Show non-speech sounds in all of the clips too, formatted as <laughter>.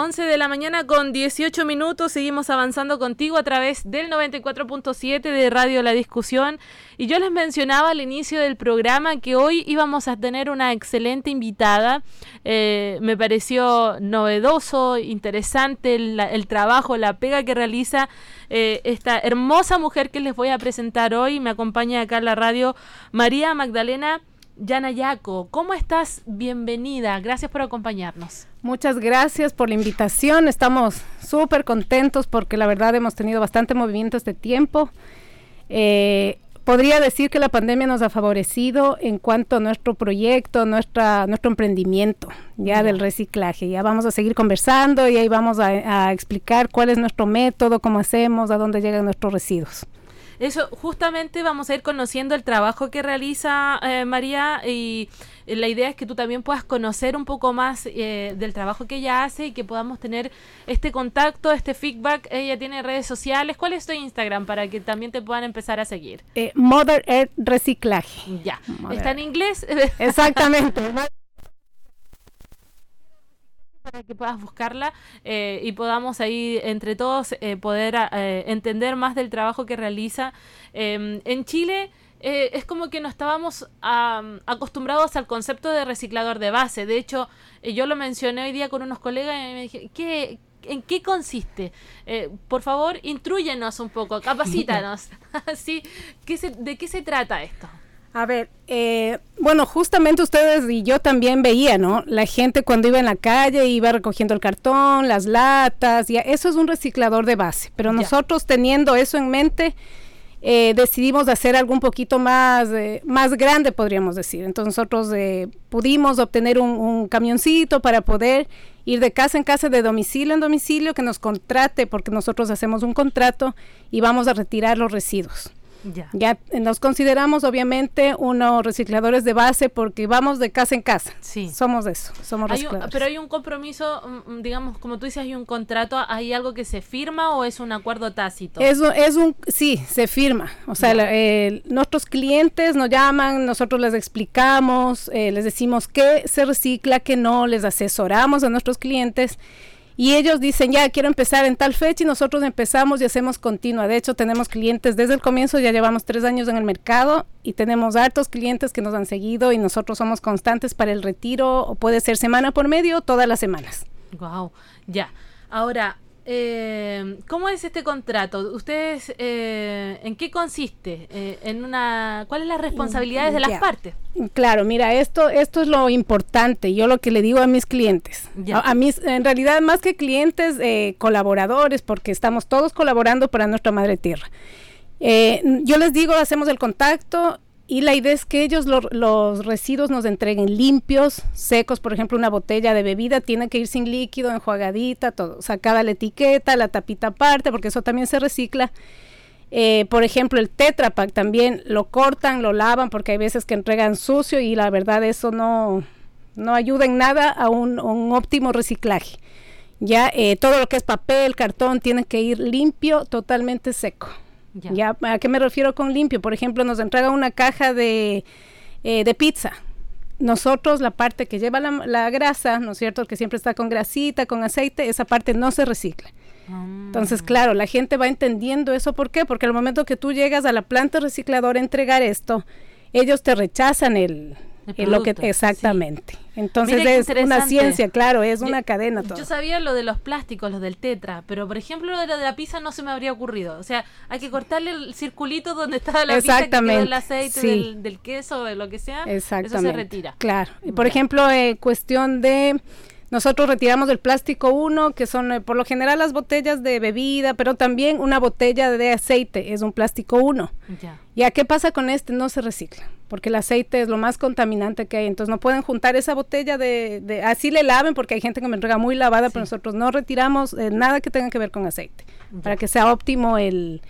11 de la mañana con 18 minutos. Seguimos avanzando contigo a través del 94.7 de Radio La Discusión. Y yo les mencionaba al inicio del programa que hoy íbamos a tener una excelente invitada. Eh, me pareció novedoso, interesante el, trabajo, la pega que realiza eh, esta hermosa mujer que les voy a presentar hoy. Me acompaña acá en la radio María Magdalena. Yana Yaco, ¿cómo estás? Bienvenida, gracias por acompañarnos. Muchas gracias por la invitación, estamos súper contentos porque la verdad hemos tenido bastante movimiento este tiempo. Eh, podría decir que la pandemia nos ha favorecido en cuanto a nuestro proyecto, nuestra, nuestro emprendimiento ya del reciclaje. Ya vamos a seguir conversando y ahí vamos a, a explicar cuál es nuestro método, cómo hacemos, a dónde llegan nuestros residuos. Eso, justamente vamos a ir conociendo el trabajo que realiza eh, María y eh, la idea es que tú también puedas conocer un poco más eh, del trabajo que ella hace y que podamos tener este contacto, este feedback. Ella tiene redes sociales. ¿Cuál es tu Instagram para que también te puedan empezar a seguir? Mother Earth Reciclaje. Ya. ¿Está en inglés? Exactamente. <laughs> para que puedas buscarla eh, y podamos ahí entre todos eh, poder eh, entender más del trabajo que realiza. Em, en Chile es como que no estábamos acostumbrados al concepto de reciclador de base. De hecho, yo lo mencioné hoy día con unos colegas y me dije, ¿qué, ¿En qué consiste? por favor, instruyenos un poco, <laughs> capacítanos. <laughs> ¿Sí? ¿De qué se trata esto? A ver, eh, bueno, justamente ustedes y yo también veía, ¿no? La gente cuando iba en la calle iba recogiendo el cartón, las latas, y eso es un reciclador de base. Pero nosotros teniendo eso en mente, eh, decidimos hacer algo un poquito más, eh, más grande, podríamos decir. Entonces nosotros pudimos obtener un, un, camioncito para poder ir de casa en casa, de domicilio en domicilio, que nos contrate, porque nosotros hacemos un contrato y vamos a retirar los residuos. Ya. nos consideramos obviamente unos recicladores de base porque vamos de casa en casa. Sí. Somos eso, somos recicladores. pero hay un compromiso, mm, mm, digamos, como tú dices, hay un contrato, ¿hay algo que se firma o es un acuerdo tácito? Es, es un, sí, se firma. O sea, nuestros clientes nos llaman, nosotros les explicamos, eh, les decimos qué se recicla, qué no, les asesoramos a nuestros clientes y ellos dicen, ya quiero empezar en tal fecha y nosotros empezamos y hacemos continua. De hecho, tenemos clientes desde el comienzo, ya llevamos tres años en el mercado y tenemos hartos clientes que nos han seguido y nosotros somos constantes para el retiro, o puede ser semana por medio, todas las semanas. Wow, ya. Ahora, eh, ¿Cómo es este contrato? ¿Ustedes eh, en qué consiste? Eh, en una, ¿Cuáles las responsabilidades de las partes? Claro, mira, esto, esto es lo importante. Yo lo que le digo a mis clientes, a, mis, en realidad más que clientes, eh, colaboradores, porque estamos todos colaborando para nuestra madre tierra. yo les digo, hacemos el contacto y la idea es que ellos los residuos nos entreguen limpios, secos, por ejemplo, una botella de bebida tiene que ir sin líquido, enjuagadita, todo, sacada la etiqueta, la tapita aparte, porque eso también se recicla. Eh, por ejemplo, el Tetra Pak también lo cortan, lo lavan, porque hay veces que entregan sucio y la verdad eso no, no ayuda en nada a un, óptimo reciclaje. Ya eh, todo lo que es papel, cartón, tiene que ir limpio, totalmente seco. Ya. ¿A qué me refiero con limpio? Por ejemplo, nos entrega una caja de, eh, de pizza. Nosotros, la parte que lleva la, grasa, ¿no es cierto? Que siempre está con grasita, con aceite, esa parte no se recicla. Entonces, claro, la gente va entendiendo eso. ¿Por qué? Porque al momento que tú llegas a la planta recicladora a entregar esto, ellos te rechazan el, lo que exactamente. Entonces es una ciencia, claro, es una cadena. Yo sabía lo de los plásticos, los del tetra, pero por ejemplo lo de la, pizza no se me habría ocurrido. O sea, hay que cortarle el circulito donde está la pizza, que el aceite del, del, queso, de lo que sea. Exactamente. Eso se retira. Claro. Y por ejemplo, eh, cuestión de nosotros retiramos el plástico 1, que son eh, por lo general las botellas de bebida, pero también una botella de aceite es un plástico 1. Ya. ¿Ya qué pasa con este? No se recicla, porque el aceite es lo más contaminante que hay. Entonces no pueden juntar esa botella de... así le laven, porque hay gente que me entrega muy lavada, pero nosotros no retiramos eh, nada que tenga que ver con aceite, para que sea óptimo el,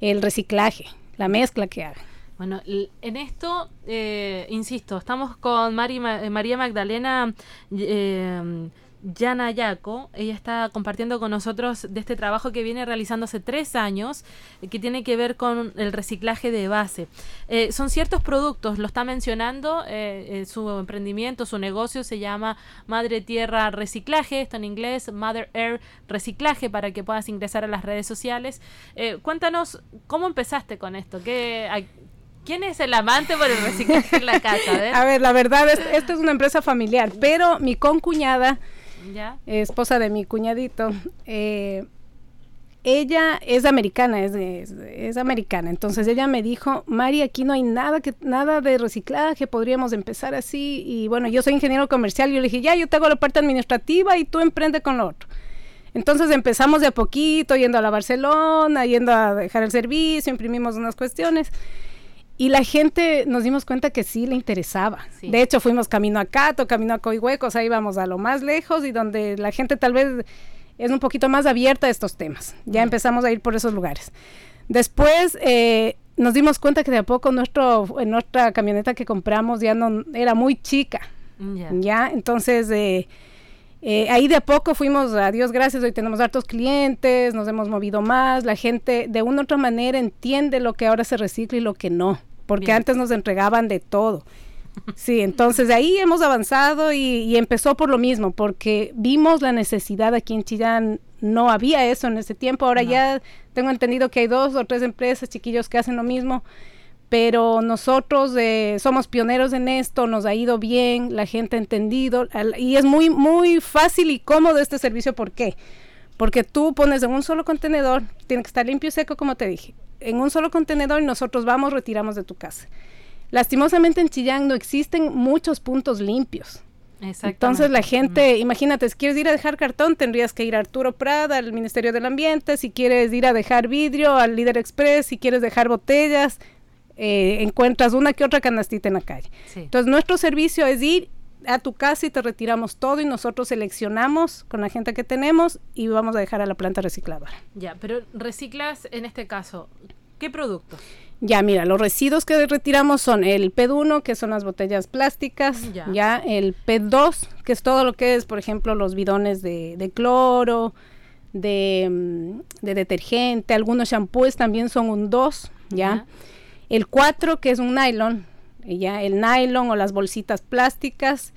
el reciclaje, la mezcla que haga. Bueno, en esto, eh, insisto, estamos con Mari, María Magdalena eh, Yana Yaco. Ella está compartiendo con nosotros de este trabajo que viene realizando hace tres años, eh, que tiene que ver con el reciclaje de base. Eh, son ciertos productos, lo está mencionando, eh, su emprendimiento, su negocio se llama Madre Tierra Reciclaje, esto en inglés, Mother Air Reciclaje, para que puedas ingresar a las redes sociales. cuéntanos, ¿cómo empezaste con esto? ¿Qué, ¿Quién es el amante por el reciclaje en la casa? A ver, <laughs> la verdad, es, esto es una empresa familiar, pero mi concuñada esposa de mi cuñadito, eh, ella es americana, es, es, americana. Entonces ella me dijo, Mari, aquí no hay nada que nada de reciclaje, podríamos empezar así. Y bueno, yo soy ingeniero comercial. Yo le dije, ya, yo te hago la parte administrativa y tú emprende con lo otro. Entonces empezamos de a poquito, yendo a la Barcelona, yendo a dejar el servicio, imprimimos unas cuestiones. Y la gente nos dimos cuenta que sí le interesaba. De hecho, fuimos camino a Cato, camino a Coihuecos, ahí vamos a lo más lejos y donde la gente tal vez es un poquito más abierta a estos temas. Ya empezamos a ir por esos lugares. Después eh, nos dimos cuenta que de a poco nuestro, nuestra camioneta que compramos ya no era muy chica. Ya, entonces eh, eh, ahí de a poco fuimos, a Dios gracias, hoy tenemos hartos clientes, nos hemos movido más, la gente de una u otra manera entiende lo que ahora se recicla y lo que no porque antes nos entregaban de todo. Sí, entonces de ahí hemos avanzado y, empezó por lo mismo, porque vimos la necesidad aquí en Chillán, no había eso en ese tiempo, ahora ya tengo entendido que hay dos o tres empresas chiquillos que hacen lo mismo, pero nosotros eh, somos pioneros en esto, nos ha ido bien, la gente ha entendido y es muy, muy fácil y cómodo este servicio, ¿por qué? Porque tú pones en un solo contenedor, tiene que estar limpio y seco, como te dije en un solo contenedor y nosotros vamos, retiramos de tu casa. Lastimosamente en Chillán no existen muchos puntos limpios. Entonces la gente, imagínate, si quieres ir a dejar cartón, tendrías que ir a Arturo Prada, al Ministerio del Ambiente, si quieres ir a dejar vidrio, al Líder Express, si quieres dejar botellas, eh, encuentras una que otra canastita en la calle. Entonces nuestro servicio es ir a tu casa y te retiramos todo y nosotros seleccionamos con la gente que tenemos y vamos a dejar a la planta recicladora. Ya, pero reciclas en este caso, ¿qué productos? Ya, mira, los residuos que retiramos son el PED1, que son las botellas plásticas, ya, el PED2, que es todo lo que es, por ejemplo, los bidones de, cloro, de, mm, de, detergente, algunos shampoos también son un 2, ¿ya? El 4, que es un nylon, ya el nylon o las bolsitas plásticas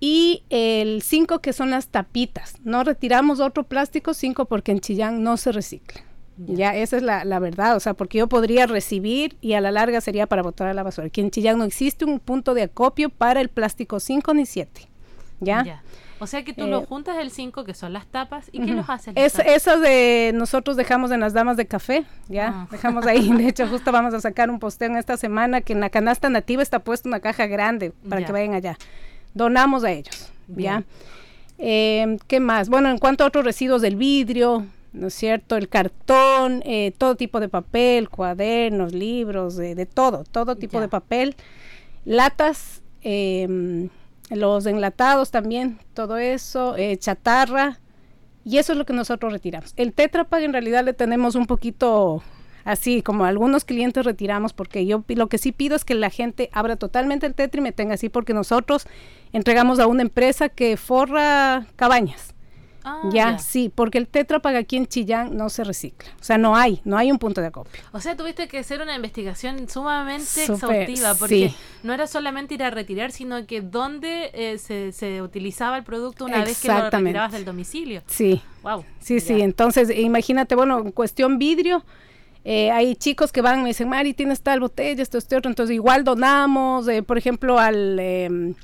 y el 5 que son las tapitas. No retiramos otro plástico 5 porque en Chillán no se recicla. Ya, esa es la, verdad, o sea, porque yo podría recibir y a la larga sería para botar a la basura. Aquí en Chillán no existe un punto de acopio para el plástico 5 ni 7. ¿Ya? O sea que tú lo eh, juntas el 5, que son las tapas, ¿y qué los haces? Es, eso de nosotros dejamos en las damas de café, ¿ya? Ah. Dejamos ahí, de hecho justo vamos a sacar un posteo en esta semana que en la canasta nativa está puesta una caja grande para que vayan allá. Donamos a ellos, ¿ya? Eh, ¿Qué más? Bueno, en cuanto a otros residuos del vidrio, ¿no es cierto? El cartón, eh, todo tipo de papel, cuadernos, libros, de todo, todo tipo de papel, latas, eh, los enlatados también, todo eso, eh, chatarra, y eso es lo que nosotros retiramos. El Tetra en realidad le tenemos un poquito así, como algunos clientes retiramos, porque yo lo que sí pido es que la gente abra totalmente el Tetra y me tenga así, porque nosotros entregamos a una empresa que forra cabañas. Ah, ya, sí, porque el Tetra aquí en Chillán no se recicla. O sea, no hay, no hay un punto de acopio. O sea, tuviste que hacer una investigación sumamente exhaustiva, porque no era solamente ir a retirar, sino que dónde eh, se, se, utilizaba el producto una vez que lo retirabas del domicilio. Sí. Wow. Sí, sí. Entonces, imagínate, bueno, cuestión vidrio. Eh, hay chicos que van y me dicen, Mari, tienes tal botella, esto, este otro. Entonces, igual donamos, eh, por ejemplo, al em,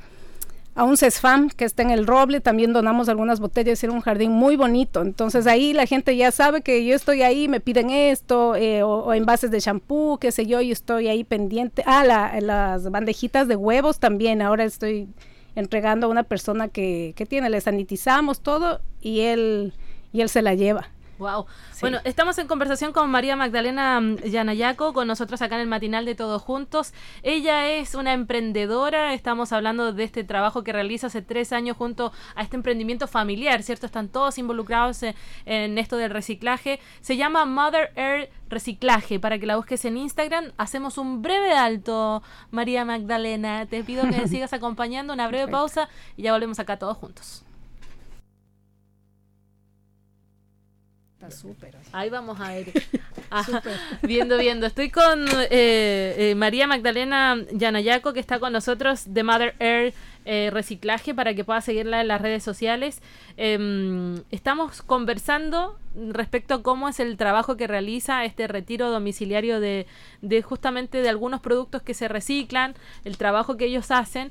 a un CESFAM que está en el Roble, también donamos algunas botellas, era un jardín muy bonito. Entonces ahí la gente ya sabe que yo estoy ahí, me piden esto, eh, o, envases de shampoo, qué sé yo, y estoy ahí pendiente. Ah, las bandejitas de huevos también, ahora estoy entregando a una persona que, que tiene, le sanitizamos todo y él, y él se la lleva. Wow. Bueno, estamos en conversación con María Magdalena mm, Yanayaco, con nosotros acá en el matinal de Todos Juntos. Ella es una emprendedora, estamos hablando de este trabajo que realiza hace tres años junto a este emprendimiento familiar, ¿cierto? Están todos involucrados en, esto del reciclaje. Se llama Mother Air Reciclaje, para que la busques en Instagram. Hacemos un breve alto, María Magdalena. Te pido que <laughs> sigas acompañando, una breve pausa y ya volvemos acá todos juntos. Ahí vamos a ver. <laughs> <laughs> viendo, viendo. Estoy con eh, eh, María Magdalena Yanayaco, que está con nosotros de Mother Air eh, Reciclaje, para que pueda seguirla en las redes sociales. Em, estamos conversando respecto a cómo es el trabajo que realiza este retiro domiciliario de, de justamente de algunos productos que se reciclan, el trabajo que ellos hacen.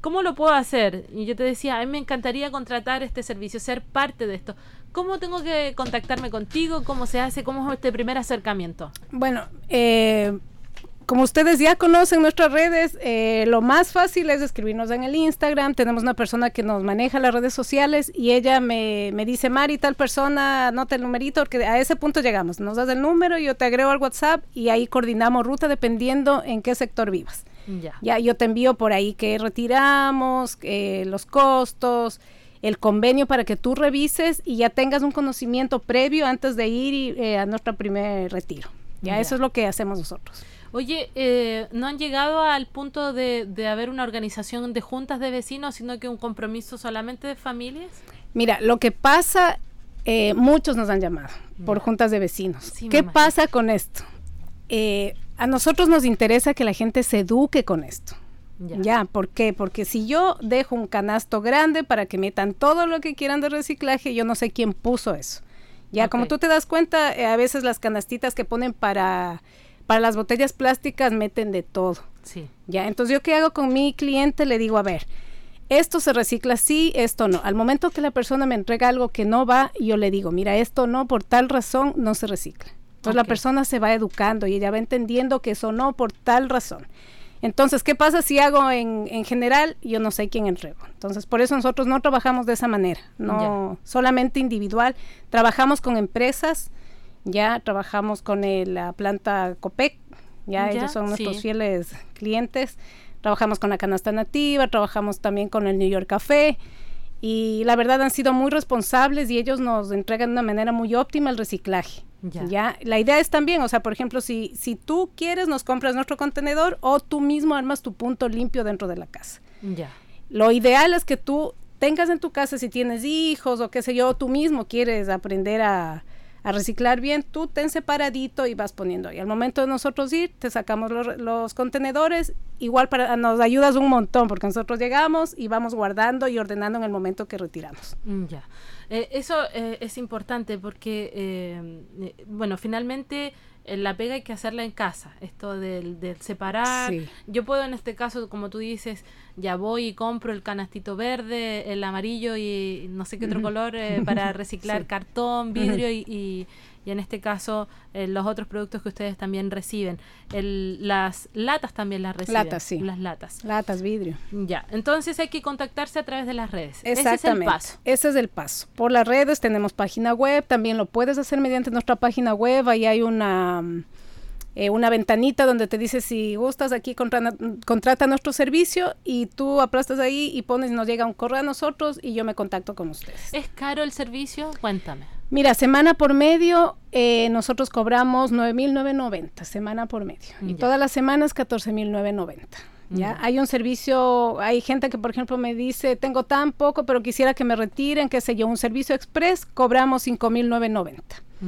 ¿Cómo lo puedo hacer? Y yo te decía, a mí me encantaría contratar este servicio, ser parte de esto. ¿Cómo tengo que contactarme contigo? ¿Cómo se hace? ¿Cómo es este primer acercamiento? Bueno, eh, como ustedes ya conocen nuestras redes, eh, lo más fácil es escribirnos en el Instagram. Tenemos una persona que nos maneja las redes sociales y ella me, me dice, Mari, tal persona, anota el numerito, porque a ese punto llegamos. Nos das el número, yo te agrego al WhatsApp y ahí coordinamos ruta dependiendo en qué sector vivas. Ya, ya yo te envío por ahí que retiramos, eh, los costos el convenio para que tú revises y ya tengas un conocimiento previo antes de ir eh, a nuestro primer retiro. Ya, eso es lo que hacemos nosotros. Oye, eh, ¿no han llegado al punto de, de, haber una organización de juntas de vecinos, sino que un compromiso solamente de familias? Mira, lo que pasa, eh, muchos nos han llamado por juntas de vecinos. ¿Qué pasa con esto? a nosotros nos interesa que la gente se eduque con esto. Ya. ¿por qué? Porque si yo dejo un canasto grande para que metan todo lo que quieran de reciclaje, yo no sé quién puso eso. Ya, como tú te das cuenta, eh, a veces las canastitas que ponen para, para las botellas plásticas meten de todo. Sí. Ya, entonces yo qué hago con mi cliente, le digo, a ver, esto se recicla sí, esto no. Al momento que la persona me entrega algo que no va, yo le digo, mira, esto no, por tal razón no se recicla. Entonces la persona se va educando y ella va entendiendo que eso no, por tal razón. Entonces, ¿qué pasa si hago en, en general? Yo no sé quién entrego. Entonces, por eso nosotros no trabajamos de esa manera, no solamente individual. Trabajamos con empresas, ya trabajamos con la planta COPEC, ya, ellos son nuestros fieles clientes. Trabajamos con la canasta nativa, trabajamos también con el New York Café y la verdad han sido muy responsables y ellos nos entregan de una manera muy óptima el reciclaje. Ya. La idea es también, o sea, por ejemplo, si, si tú quieres, nos compras nuestro contenedor o tú mismo armas tu punto limpio dentro de la casa. Ya. Lo ideal es que tú tengas en tu casa, si tienes hijos o qué sé yo, tú mismo quieres aprender a, a reciclar bien, tú ten separadito y vas poniendo. Y al momento de nosotros ir, te sacamos los, contenedores, igual para, nos ayudas un montón, porque nosotros llegamos y vamos guardando y ordenando en el momento que retiramos. Mm, ya. Eh, eso eh, es importante porque, eh, bueno, finalmente la pega hay que hacerla en casa, esto del, separar. Yo puedo en este caso, como tú dices, ya voy y compro el canastito verde, el amarillo y no sé qué otro color <laughs> para reciclar cartón, vidrio y y en este caso eh, los otros productos que ustedes también reciben. El, las latas también las reciben. Latas, sí. Las latas. Latas, vidrio. Ya, entonces hay que contactarse a través de las redes. Exactamente. Ese es el paso. Ese es el paso. Por las redes tenemos página web, también lo puedes hacer mediante nuestra página web, ahí hay una... Eh, una ventanita donde te dice si gustas aquí contrata nuestro servicio y tú aplastas ahí y pones nos llega un correo a nosotros y yo me contacto con ustedes. ¿Es caro el servicio? Cuéntame. Mira, semana por medio eh, nosotros cobramos 9.990, semana por medio. Y todas las semanas 14.990. ¿Ya? Hay un servicio, hay gente que por ejemplo me dice, tengo tan poco, pero quisiera que me retiren, qué sé yo, un servicio express, cobramos 5.990.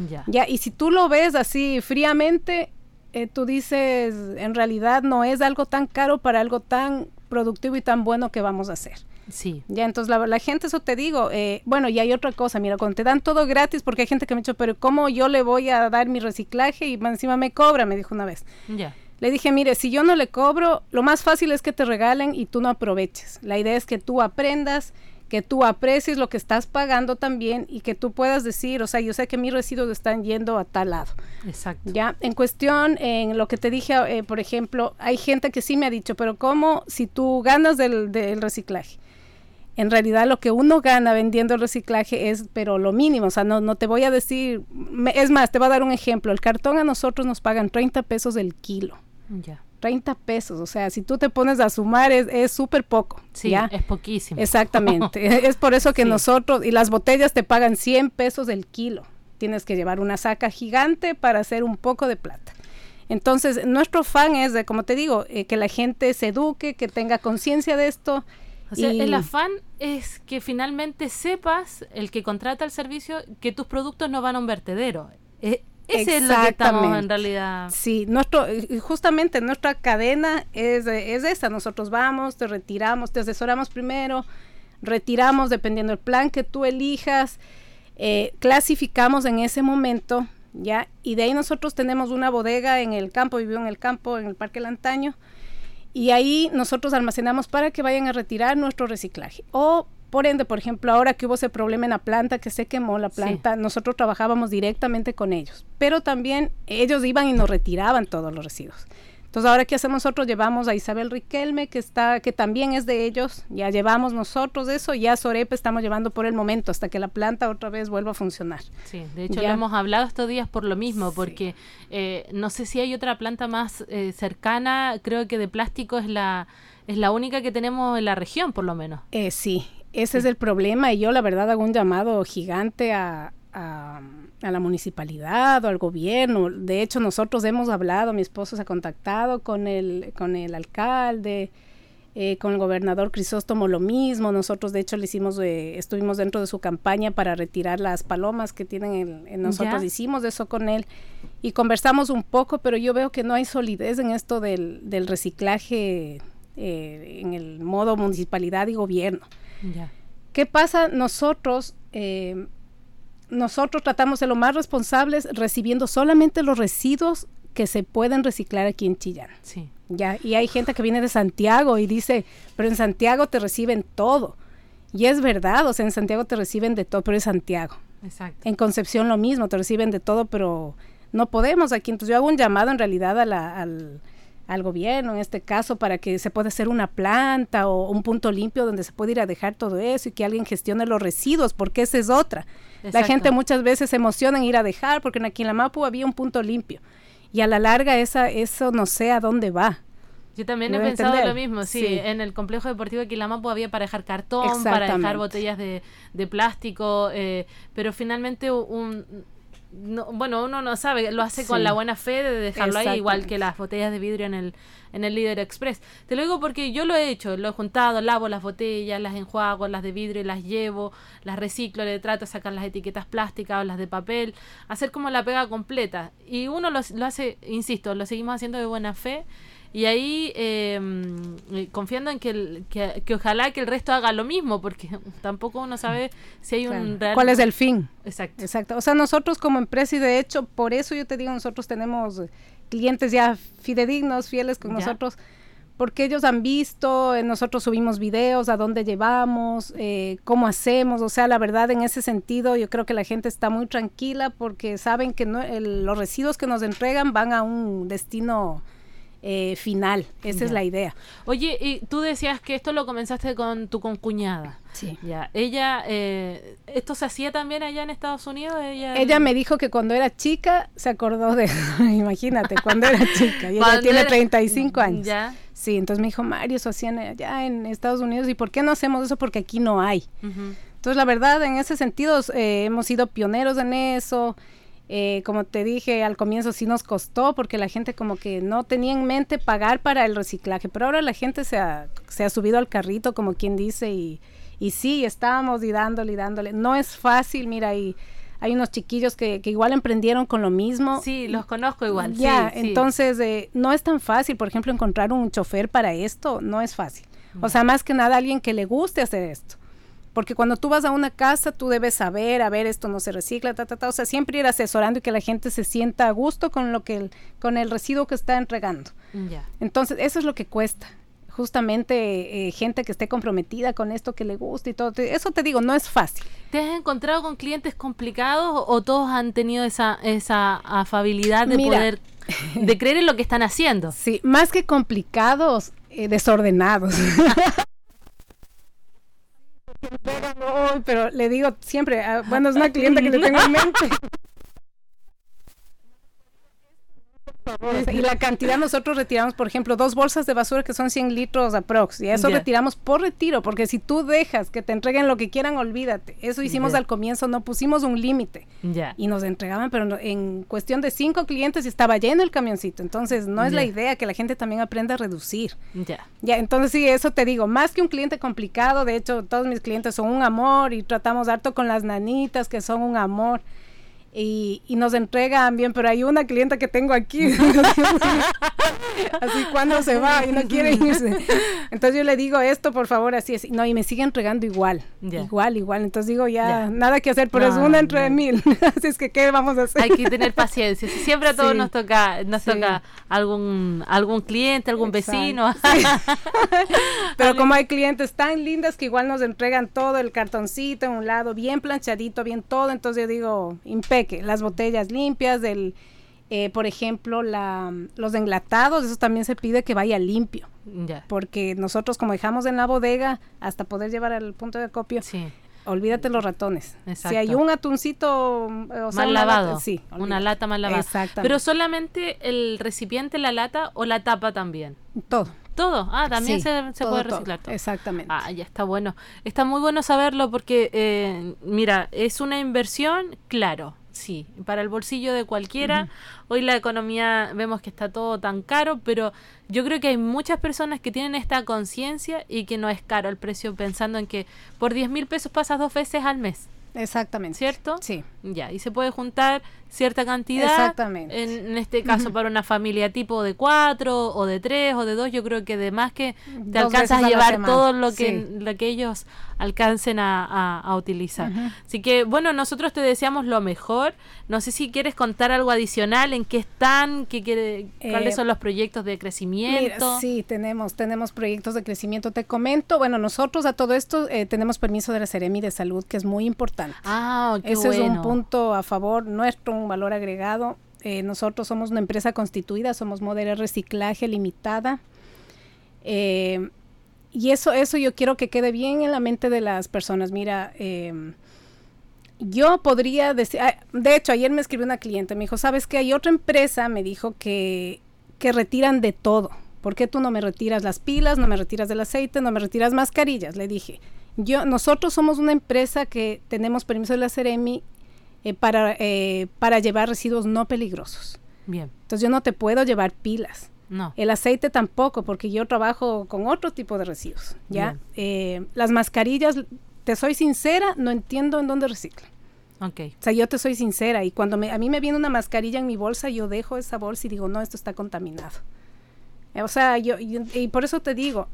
Ya. ya. Y si tú lo ves así fríamente, eh, tú dices, en realidad no es algo tan caro para algo tan productivo y tan bueno que vamos a hacer. Sí. Ya, entonces la, la gente, eso te digo, eh, bueno, y hay otra cosa, mira, cuando te dan todo gratis, porque hay gente que me ha dicho, pero ¿cómo yo le voy a dar mi reciclaje y encima me cobra? Me dijo una vez. Ya. Le dije, mire, si yo no le cobro, lo más fácil es que te regalen y tú no aproveches. La idea es que tú aprendas, que tú aprecies lo que estás pagando también y que tú puedas decir, o sea, yo sé que mis residuos están yendo a tal lado. Exacto. Ya, en cuestión, en lo que te dije, eh, por ejemplo, hay gente que sí me ha dicho, pero ¿cómo si tú ganas del, del reciclaje? En realidad lo que uno gana vendiendo el reciclaje es, pero lo mínimo, o sea, no, no te voy a decir, es más, te voy a dar un ejemplo, el cartón a nosotros nos pagan 30 pesos el kilo. Ya. 30 pesos, o sea, si tú te pones a sumar es súper poco. Sí, ¿ya? es poquísimo. Exactamente, <laughs> es por eso que nosotros, y las botellas te pagan 100 pesos el kilo, tienes que llevar una saca gigante para hacer un poco de plata. Entonces, nuestro fan es, de, como te digo, eh, que la gente se eduque, que tenga conciencia de esto, O sea, el afán es que finalmente sepas, el que contrata el servicio, que tus productos no van a un vertedero. E, ese es lo que estamos en realidad. Sí, nuestro, justamente nuestra cadena es, es esa. Nosotros vamos, te retiramos, te asesoramos primero, retiramos dependiendo del plan que tú elijas, eh, clasificamos en ese momento, ¿ya? Y de ahí nosotros tenemos una bodega en el campo, vivió en el campo, en el Parque Lantaño, y ahí nosotros almacenamos para que vayan a retirar nuestro reciclaje. O por ende, por ejemplo, ahora que hubo ese problema en la planta, que se quemó la planta, nosotros trabajábamos directamente con ellos, pero también ellos iban y nos retiraban todos los residuos. Entonces, ahora qué hacemos nosotros, llevamos a Isabel Riquelme, que está, que también es de ellos, ya llevamos nosotros eso, ya Sorepe estamos llevando por el momento hasta que la planta otra vez vuelva a funcionar. Sí, de hecho lo hemos hablado estos días por lo mismo, porque eh, no sé si hay otra planta más eh, cercana, creo que de plástico es la es la única que tenemos en la región, por lo menos. Eh, sí, ese es el problema y yo la verdad hago un llamado gigante a, a, la municipalidad o al gobierno. De hecho, nosotros hemos hablado, mi esposo se ha contactado con el, con el alcalde, eh, con el gobernador Crisóstomo lo mismo. Nosotros, de hecho, le hicimos, eh, estuvimos dentro de su campaña para retirar las palomas que tienen en, nosotros. Hicimos eso con él y conversamos un poco, pero yo veo que no hay solidez en esto del, del reciclaje eh, en el modo municipalidad y gobierno. ¿Qué pasa? Nosotros nosotros tratamos de lo más responsables recibiendo solamente los residuos que se pueden reciclar aquí en Chillán. Sí. Ya, y hay gente que viene de Santiago y dice, pero en Santiago te reciben todo. Y es verdad, o sea, en Santiago te reciben de todo, pero es Santiago. Exacto. En Concepción lo mismo, te reciben de todo, pero no podemos aquí. Entonces yo hago un llamado en realidad a la, al, al gobierno en este caso para que se pueda hacer una planta o un punto limpio donde se pueda ir a dejar todo eso y que alguien gestione los residuos, porque esa es otra. La gente muchas veces se emociona en ir a dejar, porque en la Mapu había un punto limpio y a la larga esa, eso no sé a dónde va. Yo también he pensado lo mismo, sí, En el complejo deportivo de Quilamapu había para dejar cartón, para dejar botellas de, de plástico, eh, pero finalmente un, bueno, uno no sabe, lo hace con la buena fe de dejarlo ahí, igual que las botellas de vidrio en el, en el Líder Express. Te lo digo porque yo lo he hecho, lo he juntado, lavo las botellas, las enjuago, las de vidrio y las llevo, las reciclo, le trato de sacar las etiquetas plásticas o las de papel, hacer como la pega completa. Y uno lo, lo hace, insisto, lo seguimos haciendo de buena fe y ahí eh, confiando en que, que, ojalá que el resto haga lo mismo, porque <laughs> tampoco uno sabe si hay un real... ¿Cuál es el fin? Exacto. Exacto. O sea, nosotros como empresa y de hecho, por eso yo te digo, nosotros tenemos clientes ya fidedignos, fieles con nosotros, porque ellos han visto, eh, nosotros subimos videos, a dónde llevamos, eh, cómo hacemos, o sea, la verdad en ese sentido yo creo que la gente está muy tranquila porque saben que no, los residuos que nos entregan van a un destino eh, final. Esa es la idea. Oye, y tú decías que esto lo comenzaste con tu concuñada. Sí. Ya. Ella, eh, ¿esto se hacía también allá en Estados Unidos? Ella, ella me dijo que cuando era chica se acordó de, <laughs> imagínate, cuando era chica. Y ella tiene 35 años. Ya. Sí, entonces me dijo, Mario, eso hacían allá en Estados Unidos. ¿Y por qué no hacemos eso? Porque aquí no hay. Entonces, la verdad, en ese sentido, eh, hemos sido pioneros en eso. Eh, como te dije al comienzo, sí nos costó porque la gente como que no tenía en mente pagar para el reciclaje, pero ahora la gente se ha, se ha subido al carrito, como quien dice, y, y sí, estábamos y dándole y dándole. No es fácil, mira, y hay unos chiquillos que, que igual emprendieron con lo mismo. Sí, los conozco igual. Ya, entonces eh, no es tan fácil, por ejemplo, encontrar un chofer para esto, no es fácil. O sea, más que nada alguien que le guste hacer esto. Porque cuando tú vas a una casa, tú debes saber, a ver, esto no se recicla, ta, ta, ta. O sea, siempre ir asesorando y que la gente se sienta a gusto con lo que el, con el residuo que está entregando. Entonces, eso es lo que cuesta. Justamente eh, gente que esté comprometida con esto, que le guste y todo. Eso te digo, no es fácil. ¿Te has encontrado con clientes complicados o todos han tenido esa, esa afabilidad de poder, de creer en lo que están haciendo? Sí, más que complicados, eh, desordenados. <laughs> pero le digo siempre, ah, bueno, es una clienta que le <laughs> tengo en mente. <laughs> y la cantidad nosotros retiramos, por ejemplo, dos bolsas de basura que son 100 litros aprox. Y eso retiramos por retiro, porque si tú dejas que te entreguen lo que quieran, olvídate. Eso hicimos al comienzo, no pusimos un límite. Y nos entregaban, pero en cuestión de cinco clientes estaba lleno el camioncito. Entonces, no es la idea que la gente también aprenda a reducir. Ya. Ya, entonces sí, eso te digo, más que un cliente complicado, de hecho, todos mis clientes son un amor y tratamos harto con las nanitas que son un amor y, y, nos entregan bien, pero hay una clienta que tengo aquí, <laughs> así cuando se va y no quiere irse. Entonces yo le digo esto, por favor, así es. No, y me sigue entregando igual, igual, igual. Entonces digo, ya, nada que hacer, pero es una entre mil. <laughs> así es que, ¿qué vamos a hacer? Hay que tener paciencia. siempre a todos nos toca, nos toca algún, algún cliente, algún vecino. <laughs> pero como hay clientes tan lindas que igual nos entregan todo el cartoncito en un lado, bien planchadito, bien todo, entonces yo digo, impecable las botellas limpias, del, eh, por ejemplo, la, los enlatados, eso también se pide que vaya limpio. Porque nosotros como dejamos en la bodega hasta poder llevar al punto de acopio, olvídate los ratones. Si hay un atuncito mal lavado, sí, una lata mal lavada. Pero solamente el recipiente, la lata o la tapa también. Todo. Todo, ah, también se, puede reciclar todo. Exactamente. Ah, ya está bueno. Está muy bueno saberlo porque, eh, mira, es una inversión, claro, sí, para el bolsillo de cualquiera. Hoy la economía vemos que está todo tan caro, pero yo creo que hay muchas personas que tienen esta conciencia y que no es caro el precio pensando en que por 10 mil pesos pasas dos veces al mes. Exactamente. ¿Cierto? Sí. Ya, y se puede juntar cierta cantidad. Exactamente. En, este caso, para una familia tipo de cuatro o de tres o de dos, yo creo que además que te alcanzas a llevar todo lo que, lo que ellos alcancen a, a, utilizar. Así que, bueno, nosotros te deseamos lo mejor. No sé si quieres contar algo adicional, en qué están, qué quiere, cuáles eh, son los proyectos de crecimiento. sí, tenemos, tenemos proyectos de crecimiento. Te comento, bueno, nosotros a todo esto eh, tenemos permiso de la Seremi de Salud, que es muy importante. Ah, qué Ese es un punto a favor nuestro, valor agregado. Eh, nosotros somos una empresa constituida, somos modelo reciclaje limitada. Eh, y eso, eso yo quiero que quede bien en la mente de las personas. Mira, em, yo podría decir, ah, de hecho, ayer me escribió una cliente, me dijo, ¿sabes qué? Hay otra empresa, me dijo que, que retiran de todo. ¿Por qué tú no me retiras las pilas, no me retiras el aceite, no me retiras mascarillas? Le dije, yo, nosotros somos una empresa que tenemos permiso de la Ceremi eh, para, eh, para llevar residuos no peligrosos. Bien. Entonces yo no te puedo llevar pilas. No. El aceite tampoco, porque yo trabajo con otro tipo de residuos. ¿ya? Eh, las mascarillas, te soy sincera, no entiendo en dónde reciclan. Okay. O sea, yo te soy sincera y cuando me, a mí me viene una mascarilla en mi bolsa, yo dejo esa bolsa y digo, no, esto está contaminado. O sea, yo, y por eso te digo,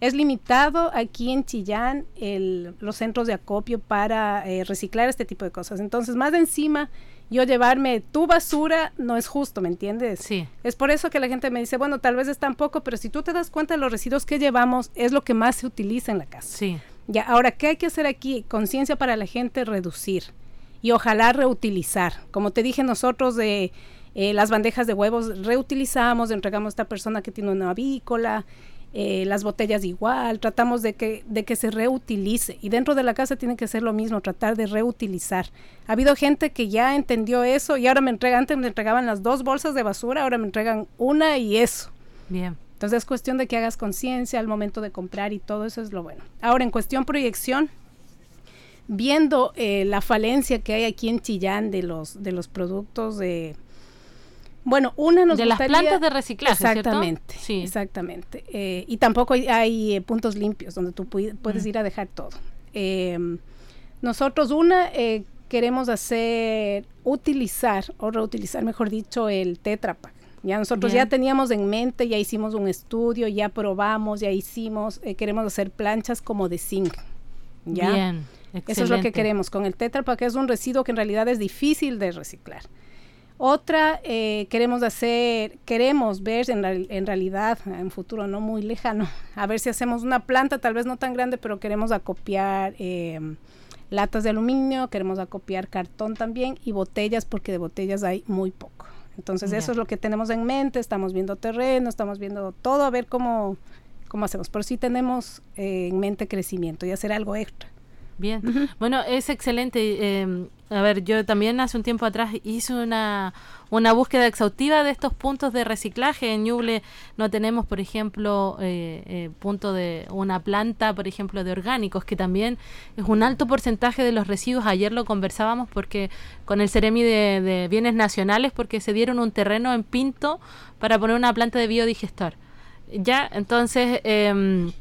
es limitado aquí en Chillán el, los centros de acopio para eh, reciclar este tipo de cosas. Entonces, más de encima, yo llevarme tu basura no es justo, ¿me entiendes? Sí. Es por eso que la gente me dice, bueno, tal vez es tan poco, pero si tú te das cuenta de los residuos que llevamos, es lo que más se utiliza en la casa. Sí. Ya, ahora, ¿qué hay que hacer aquí? Conciencia para la gente, reducir y ojalá reutilizar. Como te dije, nosotros de eh, las bandejas de huevos reutilizamos, entregamos a esta persona que tiene una avícola, eh, las botellas igual, tratamos de que, de que se reutilice. Y dentro de la casa tiene que ser lo mismo, tratar de reutilizar. Ha habido gente que ya entendió eso y ahora me entregan, antes me entregaban las dos bolsas de basura, ahora me entregan una y eso. Bien. Entonces es cuestión de que hagas conciencia al momento de comprar y todo eso es lo bueno. Ahora, en cuestión proyección, viendo eh, la falencia que hay aquí en Chillán de los, de los productos de bueno, una nos de las plantas de reciclaje, exactamente, Sí, exactamente. Eh, y tampoco hay, eh, puntos limpios donde tú puedes ir a dejar todo. Em, nosotros una eh, queremos hacer utilizar o reutilizar, mejor dicho, el Tetra Ya nosotros ya teníamos en mente, ya hicimos un estudio, ya probamos, ya hicimos, queremos hacer planchas como de zinc. ¿ya? Bien. Eso es lo que queremos con el Tetra que es un residuo que en realidad es difícil de reciclar. Otra, eh, queremos hacer, queremos ver en, en, realidad, en un futuro no muy lejano, a ver si hacemos una planta, tal vez no tan grande, pero queremos acopiar em, latas de aluminio, queremos acopiar cartón también y botellas, porque de botellas hay muy poco. Entonces eso es lo que tenemos en mente, estamos viendo terreno, estamos viendo todo, a ver cómo, cómo hacemos. Pero sí tenemos eh, en mente crecimiento y hacer algo extra Bien. Bueno, es excelente. Em, a ver, yo también hace un tiempo atrás hice una, una búsqueda exhaustiva de estos puntos de reciclaje. En Ñuble no tenemos, por ejemplo, eh, eh, punto de una planta, por ejemplo, de orgánicos, que también es un alto porcentaje de los residuos. Ayer lo conversábamos porque con el Ceremi de, de Bienes Nacionales, porque se dieron un terreno en Pinto para poner una planta de biodigestor. Ya, entonces... Eh,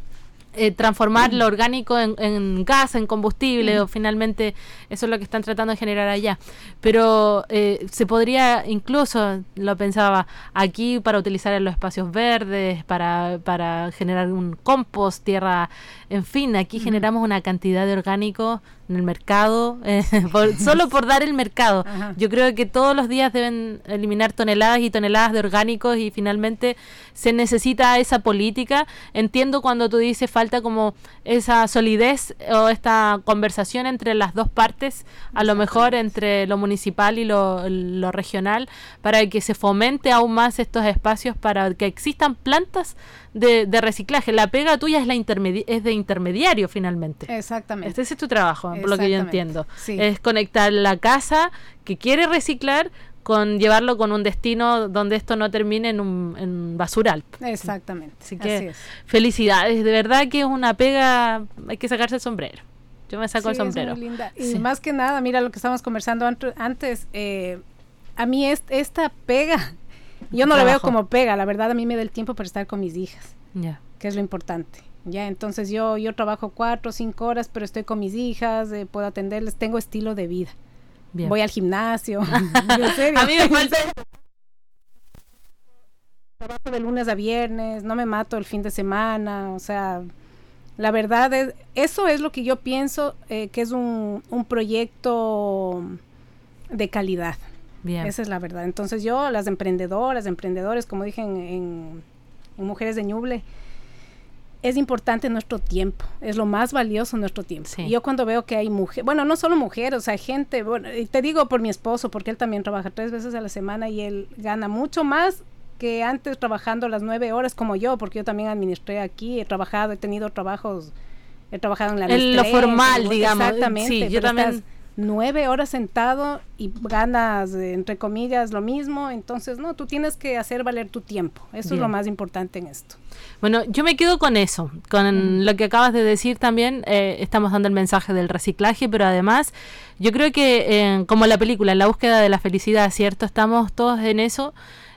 eh, transformar lo orgánico en, gas, en combustible, o finalmente eso es lo que están tratando de generar allá. Pero eh, se podría incluso, lo pensaba, aquí para utilizar en los espacios verdes, para, para generar un compost, tierra, en fin, aquí generamos una cantidad de orgánico en el mercado, eh, <laughs> solo por dar el mercado. Yo creo que todos los días deben eliminar toneladas y toneladas de orgánicos y finalmente se necesita esa política. Entiendo cuando tú dices falta como esa solidez o esta conversación entre las dos partes, a lo mejor entre lo municipal y lo, lo regional, para que se fomente aún más estos espacios para que existan plantas de, reciclaje. La pega tuya es, la es de intermediario finalmente. Exactamente. Este es tu trabajo, por lo que yo entiendo. Es conectar la casa que quiere reciclar con llevarlo con un destino donde esto no termine en un basural. Exactamente. Así que felicidades, de verdad que es una pega, hay que sacarse el sombrero. Yo me saco el sombrero. muy linda. Y más que nada, mira lo que estábamos conversando antes, eh, a mí esta pega yo no lo veo como pega, la verdad a mí me da el tiempo para estar con mis hijas, ya que es lo importante. Ya, entonces yo, yo trabajo cuatro o cinco horas, pero estoy con mis hijas, eh, puedo atenderles, tengo estilo de vida. Voy al gimnasio. <laughs> <laughs> a mí me falta trabajo de lunes a viernes, no me mato el fin de semana, o sea, la verdad es, eso es lo que yo pienso eh, que es un, un proyecto de calidad. Esa es la verdad. Entonces yo, las emprendedoras, emprendedores, como dije en, Mujeres de Ñuble, es importante nuestro tiempo, es lo más valioso nuestro tiempo. Y yo cuando veo que hay mujeres, bueno, no solo mujeres, o sea, gente, bueno, y te digo por mi esposo, porque él también trabaja tres veces a la semana y él gana mucho más que antes trabajando las nueve horas como yo, porque yo también administré aquí, he trabajado, he tenido trabajos, he trabajado en la... En lo formal, digamos. Exactamente. Sí, yo también nueve horas sentado y ganas, entre comillas, lo mismo. Entonces, no, tú tienes que hacer valer tu tiempo. Eso es lo más importante en esto. Bueno, yo me quedo con eso, con lo que acabas de decir también. Eh, estamos dando el mensaje del reciclaje, pero además, yo creo que, eh, como la película, en la búsqueda de la felicidad, ¿cierto? Estamos todos en eso.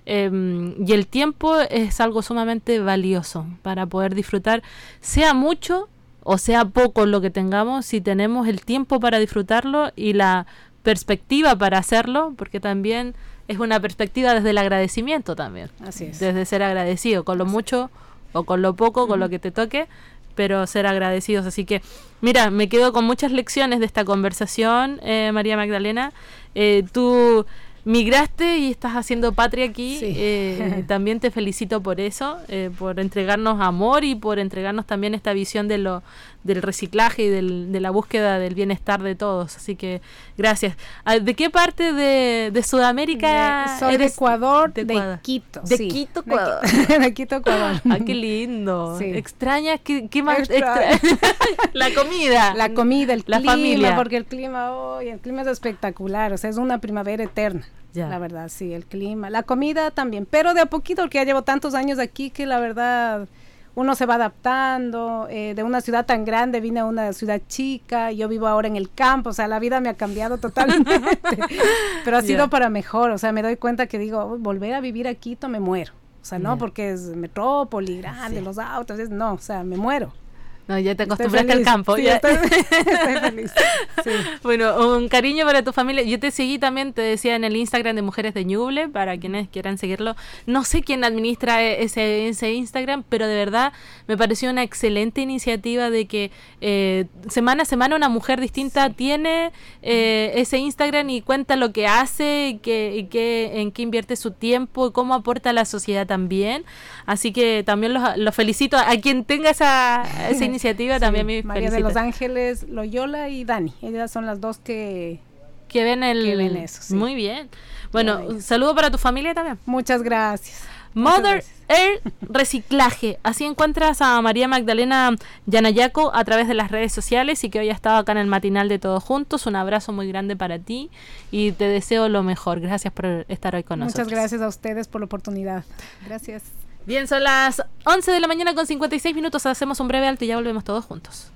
Em, y el tiempo es algo sumamente valioso para poder disfrutar, sea mucho o sea poco lo que tengamos, si tenemos el tiempo para disfrutarlo y la perspectiva para hacerlo, porque también es una perspectiva desde el agradecimiento también. Así es. Desde ser agradecido, con lo mucho o con lo poco, con lo que te toque, pero ser agradecidos. Así que, mira, me quedo con muchas lecciones de esta conversación, eh, María Magdalena. Eh, tú migraste y estás haciendo patria aquí. Eh, <laughs> también te felicito por eso, eh, por entregarnos amor y por entregarnos también esta visión de lo del reciclaje y del, de la búsqueda del bienestar de todos. Así que gracias. Ah, ¿De qué parte de, Sudamérica? soy de Ecuador, de, Quito. De Quito, Ecuador. <laughs> De, Quito, Ecuador. Ah, qué lindo. Extraña, ¿qué, más? <laughs> la comida. La comida, el la familia. porque el clima hoy, el clima es espectacular, o sea, es una primavera eterna. La verdad, sí, el clima, la comida también, pero de a poquito, porque ya llevo tantos años aquí que la verdad uno se va adaptando, eh, de una ciudad tan grande vine a una ciudad chica, yo vivo ahora en el campo, o sea, la vida me ha cambiado totalmente, <laughs> pero ha sido para mejor, o sea, me doy cuenta que digo, volver a vivir aquí, me muero, o sea, no porque es metrópoli, grande, los autos, no, o sea, me muero. No, ya te acostumbraste al campo. ya. Estoy, <laughs> feliz. Bueno, un cariño para tu familia. Yo te seguí también, te decía en el Instagram de Mujeres de Ñuble, para quienes quieran seguirlo. No sé quién administra e-, ese, ese Instagram, pero de verdad me pareció una excelente iniciativa de que eh, semana a semana una mujer distinta tiene eh, ese Instagram y cuenta lo que hace, y que, y que, en qué invierte su tiempo y cómo aporta a la sociedad también. Así que también los, felicito a, quien tenga esa, esa iniciativa <laughs> iniciativa también mi María de Los Ángeles, Loyola y Dani. Ellas son las dos que que ven el eso. Muy bien. Bueno, un saludo para tu familia también. Muchas gracias. Mother Air Reciclaje. Así encuentras a María Magdalena Yanayaco a través de las redes sociales y que hoy ha estado acá en el matinal de Todos Juntos. Un abrazo muy grande para ti y te deseo lo mejor. Gracias por estar hoy con nosotros. Muchas gracias a ustedes por la oportunidad. Gracias. Bien, son las 11 de la mañana con 56 minutos. Hacemos un breve alto y ya volvemos todos juntos.